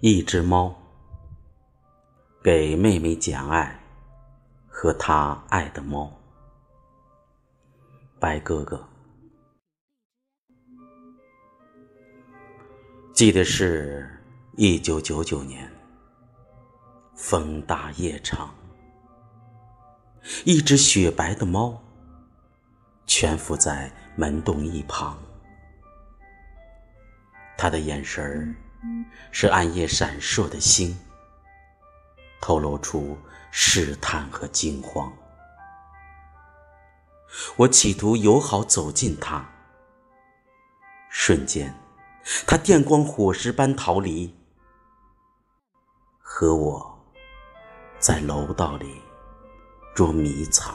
一只猫给妹妹讲爱和她爱的猫。白哥哥，记得是一九九九年，风大夜长，一只雪白的猫蜷伏在门洞一旁，它的眼神儿。是暗夜闪烁的星，透露出试探和惊慌。我企图友好走近他，瞬间，他电光火石般逃离，和我在楼道里捉迷藏。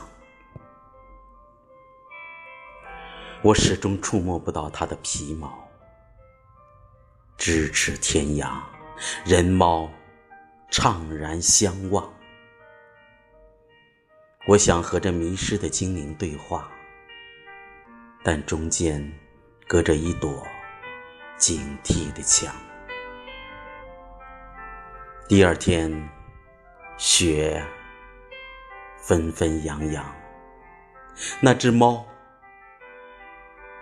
我始终触摸不到他的皮毛。咫尺天涯，人猫怅然相望。我想和这迷失的精灵对话，但中间隔着一朵警惕的墙。第二天，雪纷纷扬扬，那只猫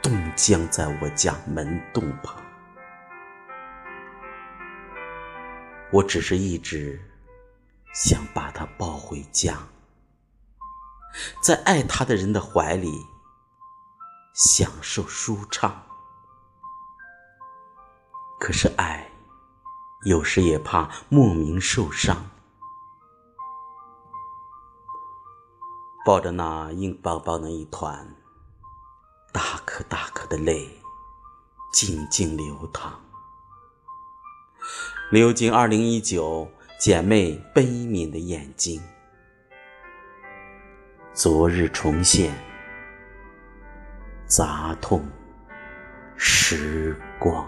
冻僵在我家门洞旁。我只是一直想把它抱回家，在爱他的人的怀里享受舒畅。可是爱有时也怕莫名受伤，抱着那硬邦邦的一团，大颗大颗的泪静静流淌。流进二零一九姐妹悲悯的眼睛，昨日重现，杂痛时光。